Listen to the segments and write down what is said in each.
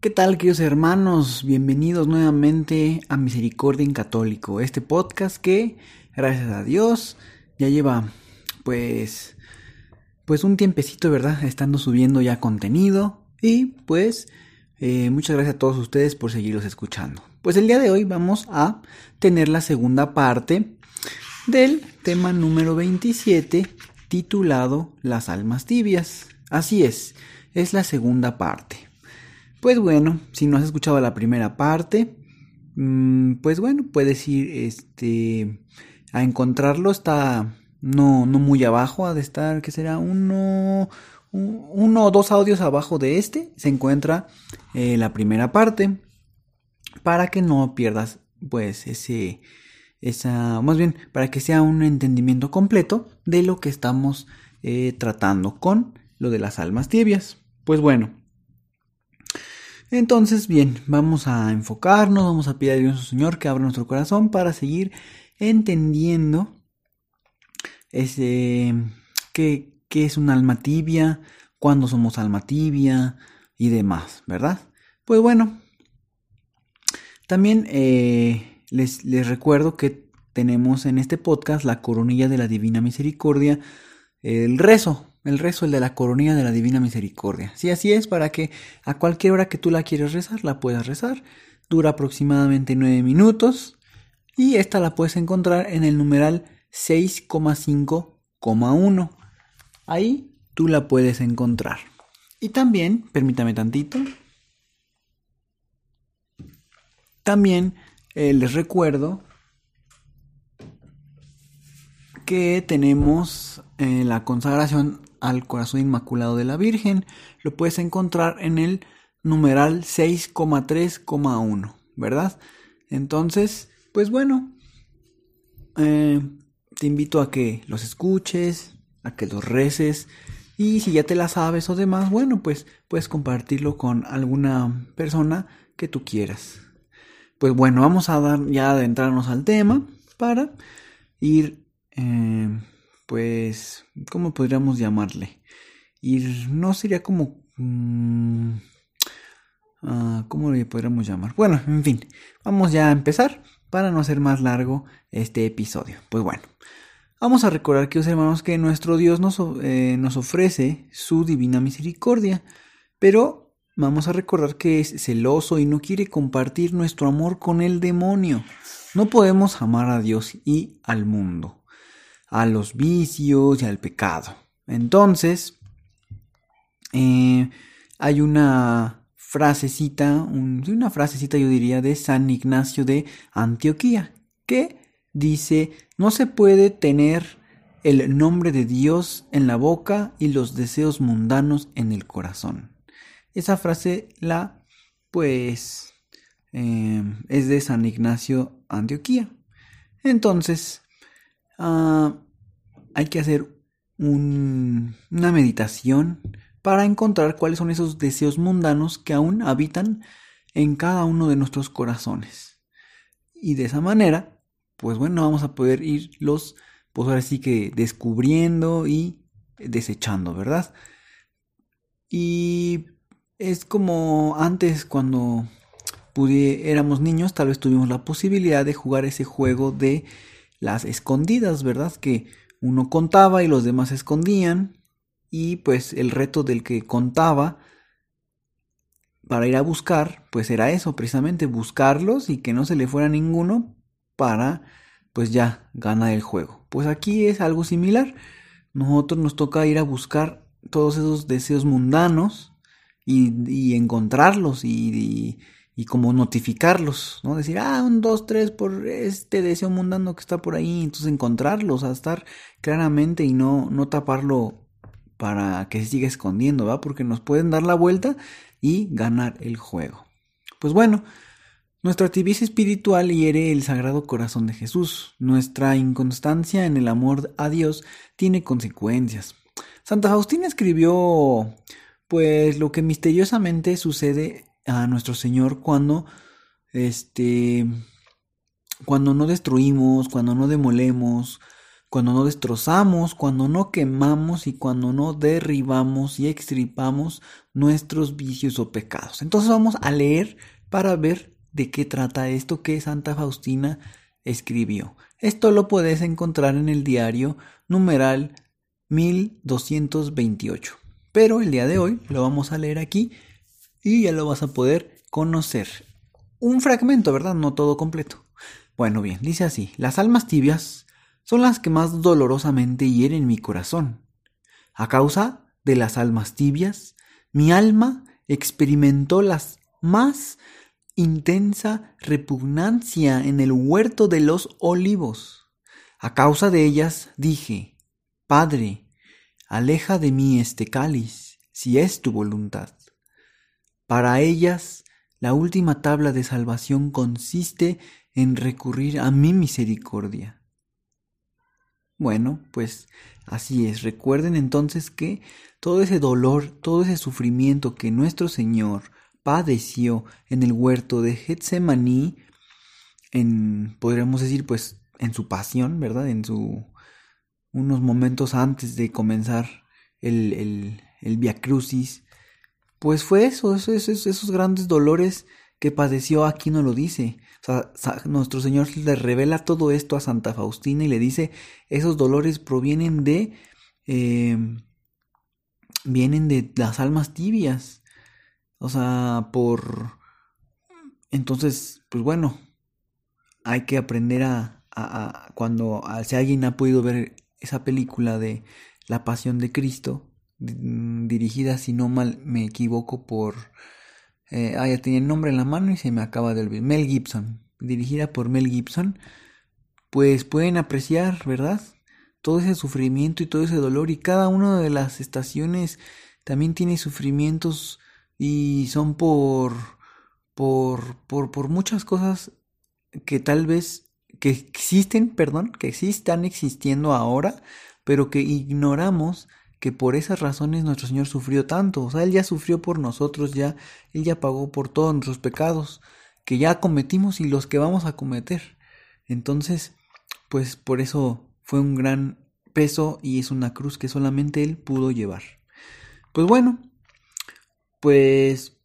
¿Qué tal, queridos hermanos? Bienvenidos nuevamente a Misericordia en Católico, este podcast que, gracias a Dios, ya lleva, pues, pues un tiempecito, ¿verdad? Estando subiendo ya contenido y, pues, eh, muchas gracias a todos ustedes por seguirlos escuchando. Pues el día de hoy vamos a tener la segunda parte del tema número 27 titulado Las almas tibias. Así es, es la segunda parte. Pues bueno, si no has escuchado la primera parte, mm, pues bueno, puedes ir este, a encontrarlo. Está no, no muy abajo, ha de estar, que será uno, uno o dos audios abajo de este. Se encuentra eh, la primera parte para que no pierdas pues ese esa más bien para que sea un entendimiento completo de lo que estamos eh, tratando con lo de las almas tibias pues bueno entonces, bien, vamos a enfocarnos, vamos a pedir a Dios Señor que abra nuestro corazón para seguir entendiendo ese, qué, es un alma tibia, cuándo somos alma tibia y demás, ¿verdad? Pues bueno, también eh, les recuerdo que tenemos en este podcast la coronilla de la Divina Misericordia, el rezo el rezo, el de la coronilla de la Divina Misericordia. Si así es, para que a cualquier hora que tú la quieras rezar, la puedas rezar. Dura aproximadamente 9 minutos y esta la puedes encontrar en el numeral 6,5,1. Ahí tú la puedes encontrar. Y también, permítame tantito, también eh, les recuerdo que tenemos eh, la consagración al corazón inmaculado de la Virgen. Lo puedes encontrar en el numeral 6,3,1, ¿verdad? Entonces, pues bueno, eh, te invito a que los escuches, a que los reces. Y si ya te la sabes o demás, bueno, pues puedes compartirlo con alguna persona que tú quieras. Pues bueno, vamos a dar ya adentrarnos al tema para ir eh, pues, ¿cómo podríamos llamarle? Y no sería como... Mm, ah, ¿Cómo le podríamos llamar? Bueno, en fin, vamos ya a empezar para no hacer más largo este episodio. Pues bueno, vamos a recordar, que hermanos, que nuestro Dios nos, eh, nos ofrece su divina misericordia, pero vamos a recordar que es celoso y no quiere compartir nuestro amor con el demonio. No podemos amar a Dios y al mundo a los vicios y al pecado. Entonces, eh, hay una frasecita, una frasecita yo diría de San Ignacio de Antioquía, que dice, no se puede tener el nombre de Dios en la boca y los deseos mundanos en el corazón. Esa frase la, pues, eh, es de San Ignacio Antioquía. Entonces, Ah, hay que hacer una meditación para encontrar cuáles son esos deseos mundanos que aún habitan en cada uno de nuestros corazones. Y de esa manera, pues bueno, vamos a poder irlos, pues ahora sí que descubriendo y desechando, ¿verdad? Y es como antes cuando éramos niños, tal vez tuvimos la posibilidad de jugar ese juego de las escondidas, ¿verdad? Que uno contaba y los demás escondían y pues el reto del que contaba para ir a buscar, pues era eso, precisamente buscarlos y que no se le fuera ninguno para pues ya ganar el juego. Pues aquí es algo similar. Nosotros nos toca ir a buscar todos esos deseos mundanos y, encontrarlos y y como notificarlos, ¿no? Decir, ah, un, dos, tres por este deseo mundano que está por ahí, entonces encontrarlos, a estar claramente y no, no taparlo para que se siga escondiendo, ¿va? Porque nos pueden dar la vuelta y ganar el juego. Pues bueno, nuestra tibieza espiritual hiere el sagrado corazón de Jesús. Nuestra inconstancia en el amor a Dios tiene consecuencias. Santa Faustina escribió, pues, lo que misteriosamente sucede a nuestro Señor cuando, este, cuando no destruimos, cuando no demolemos, cuando no destrozamos, cuando no quemamos y cuando no derribamos y extripamos nuestros vicios o pecados. Entonces vamos a leer para ver de qué trata esto que Santa Faustina escribió. Esto lo puedes encontrar en el diario numeral 1228. Pero el día de hoy lo vamos a leer aquí y ya lo vas a poder conocer. Un fragmento, ¿verdad? No todo completo. Bueno, bien, dice así, las almas tibias son las que más dolorosamente hieren mi corazón. A causa de las almas tibias, mi alma experimentó la más intensa repugnancia en el huerto de los olivos. A causa de ellas dije, Padre, aleja de mí este cáliz, si es tu voluntad. Para ellas, la última tabla de salvación consiste en recurrir a mi misericordia. Bueno, pues así es. Recuerden entonces que todo ese dolor, todo ese sufrimiento que nuestro Señor padeció en el huerto de Getsemaní, en, podríamos decir, pues, en su pasión, ¿verdad? En su, unos momentos antes de comenzar el, el, el Via Crucis, pues fue eso, esos, esos grandes dolores que padeció aquí no lo dice. Nuestro Señor le revela todo esto a Santa Faustina y le dice, esos dolores provienen de, em, vienen de las almas tibias. O sea, por... Entonces, pues bueno, hay que aprender a, a, cuando, si alguien ha podido ver esa película de La Pasión de Cristo, dirigida, si no mal me equivoco, por eh, ah, ya tenía el nombre en la mano y se me acaba de olvidar. Mel Gibson, dirigida por Mel Gibson. Pues pueden apreciar, ¿verdad? Todo ese sufrimiento y todo ese dolor. Y cada una de las estaciones también tiene sufrimientos y son por, por, por, por muchas cosas que tal vez que existen, perdón, que sí están existiendo ahora, pero que ignoramos que por esas razones nuestro Señor sufrió tanto. O sea, Él ya sufrió por nosotros, ya, Él ya pagó por todos nuestros pecados que ya cometimos y los que vamos a cometer. Entonces, pues por eso fue un gran peso y es una cruz que solamente Él pudo llevar. Pues bueno, pues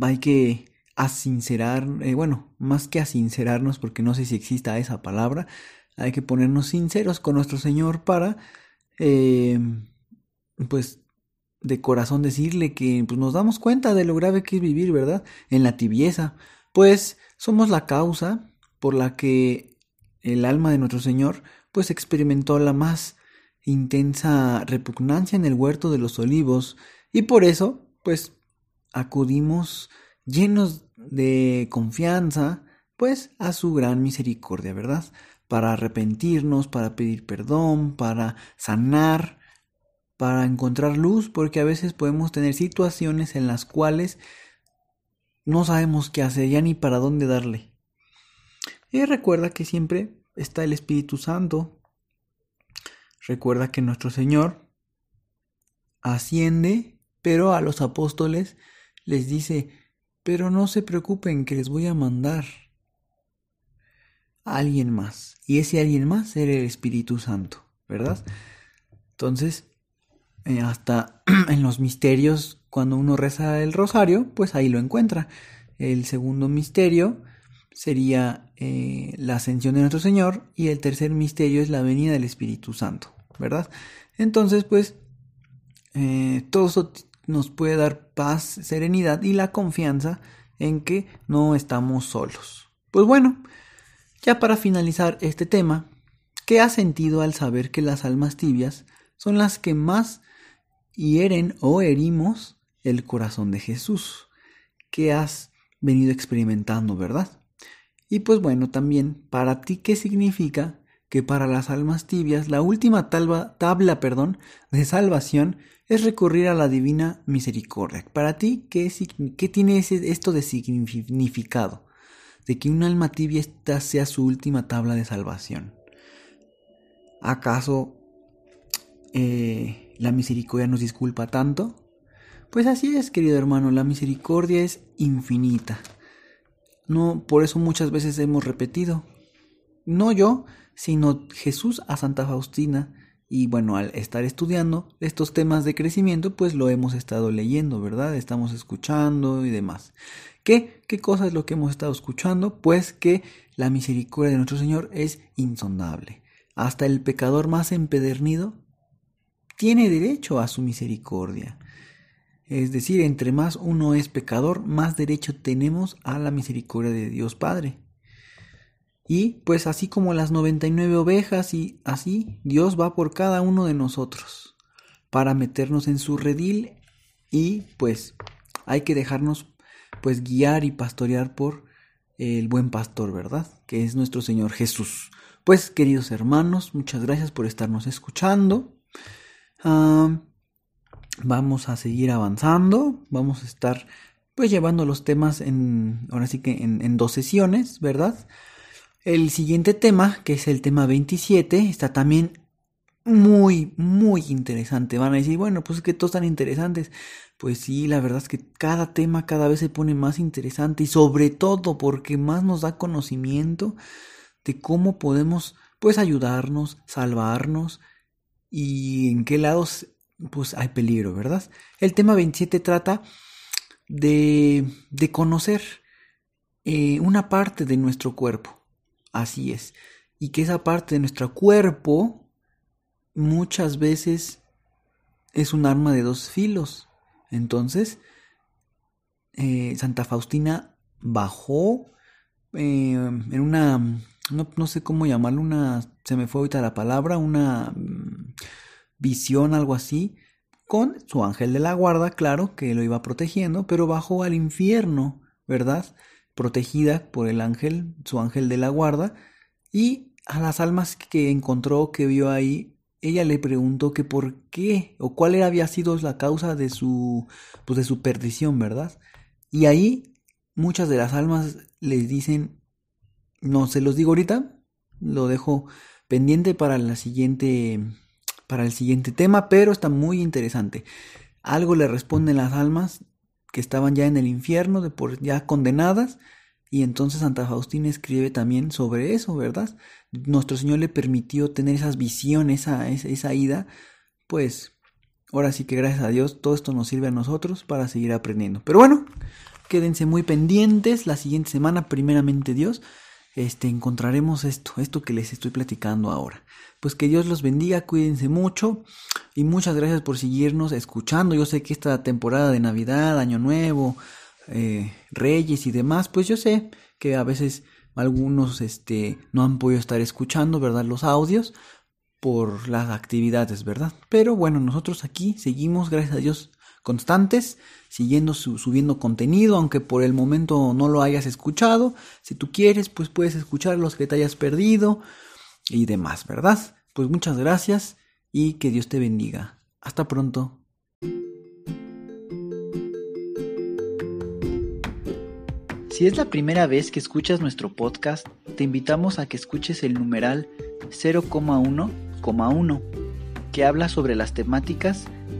hay que asincerar, eh, bueno, más que asincerarnos, porque no sé si exista esa palabra, hay que ponernos sinceros con nuestro Señor para eh, pues de corazón decirle que pues, nos damos cuenta de lo grave que es vivir, ¿verdad? En la tibieza, pues somos la causa por la que el alma de nuestro Señor pues experimentó la más intensa repugnancia en el huerto de los olivos y por eso pues acudimos llenos de confianza pues a su gran misericordia, ¿verdad? Para arrepentirnos, para pedir perdón, para sanar para encontrar luz, porque a veces podemos tener situaciones en las cuales no sabemos qué hacer ya ni para dónde darle. Y recuerda que siempre está el Espíritu Santo. Recuerda que nuestro Señor asciende, pero a los apóstoles les dice, pero no se preocupen que les voy a mandar a alguien más. Y ese alguien más era el Espíritu Santo, ¿verdad? Entonces, eh, hasta en los misterios, cuando uno reza el rosario, pues ahí lo encuentra. El segundo misterio sería eh, la ascensión de nuestro Señor y el tercer misterio es la venida del Espíritu Santo, ¿verdad? Entonces, pues, eh, todo eso nos puede dar paz, serenidad y la confianza en que no estamos solos. Pues bueno, ya para finalizar este tema, ¿qué has sentido al saber que las almas tibias son las que más hieren o herimos el corazón de Jesús que has venido experimentando, ¿verdad? Y pues bueno, también para ti, ¿qué significa que para las almas tibias la última tabla, perdón, de salvación es recurrir a la divina misericordia. Para ti, ¿qué, qué tiene esto de significado? De que un alma tibia esta sea su última tabla de salvación. ¿Acaso eh, la misericordia nos disculpa tanto? Pues así es, querido hermano, la misericordia es infinita. No, por eso muchas veces hemos repetido. No yo, sino Jesús a Santa Faustina. Y bueno, al estar estudiando estos temas de crecimiento, pues lo hemos estado leyendo, ¿verdad? Estamos escuchando y demás. ¿Qué? ¿Qué cosa es lo que hemos estado escuchando? Pues que la misericordia de nuestro Señor es insondable. Hasta el pecador más empedernido tiene derecho a su misericordia. Es decir, entre más uno es pecador, más derecho tenemos a la misericordia de Dios Padre. Y pues así como las 99 ovejas y así, Dios va por cada uno de nosotros para meternos en su redil y pues hay que dejarnos pues guiar y pastorear por el buen pastor, ¿verdad? Que es nuestro Señor Jesús. Pues queridos hermanos, muchas gracias por estarnos escuchando. Vamos a seguir avanzando, vamos a estar pues llevando los temas en, ahora sí que en, dos sesiones, ¿verdad? El siguiente tema, que es el tema 27, está también muy, muy interesante. Van a decir, bueno, pues es que todos están interesantes. Pues sí, la verdad es que cada tema cada vez se pone más interesante y sobre todo porque más nos da conocimiento de cómo podemos pues ayudarnos, salvarnos y en qué lados pues hay peligro, ¿verdad? El tema 27 trata de, de conocer eh, una parte de nuestro cuerpo, así es, y que esa parte de nuestro cuerpo muchas veces es un arma de dos filos. Entonces, eh, Santa Faustina bajó eh, en una, no, no, sé cómo llamarlo, una, se me fue ahorita la palabra, una visión, algo así, con su ángel de la guarda, claro, que lo iba protegiendo, pero bajó al infierno, ¿verdad? Protegida por el ángel, su ángel de la guarda, y a las almas que encontró, que vio ahí, ella le preguntó que por qué o cuál había sido la causa de su pues de su perdición, ¿verdad? Y ahí muchas de las almas les dicen no se los digo ahorita, lo dejo pendiente para la siguiente para el siguiente tema, pero está muy interesante. Algo le responden las almas que estaban ya en el infierno, de por ya condenadas, y entonces Santa Faustina escribe también sobre eso, ¿verdad? Nuestro Señor le permitió tener esas visiones, esa, esa ida, pues ahora sí que gracias a Dios todo esto nos sirve a nosotros para seguir aprendiendo. Pero bueno, quédense muy pendientes la siguiente semana, primeramente Dios, este, encontraremos esto, esto que les estoy platicando ahora. Pues que Dios los bendiga, cuídense mucho y muchas gracias por seguirnos escuchando. Yo sé que esta temporada de Navidad, Año Nuevo, eh, Reyes y demás, pues yo sé que a veces algunos este, no han podido estar escuchando, ¿verdad? Los audios por las actividades, ¿verdad? Pero bueno, nosotros aquí seguimos, gracias a Dios, constantes, siguiendo subiendo contenido, aunque por el momento no lo hayas escuchado. Si tú quieres, pues puedes escuchar los que te hayas perdido y demás, ¿verdad? Pues muchas gracias y que Dios te bendiga. Hasta pronto. Si es la primera vez que escuchas nuestro podcast, te invitamos a que escuches el numeral 0,1,1, que habla sobre las temáticas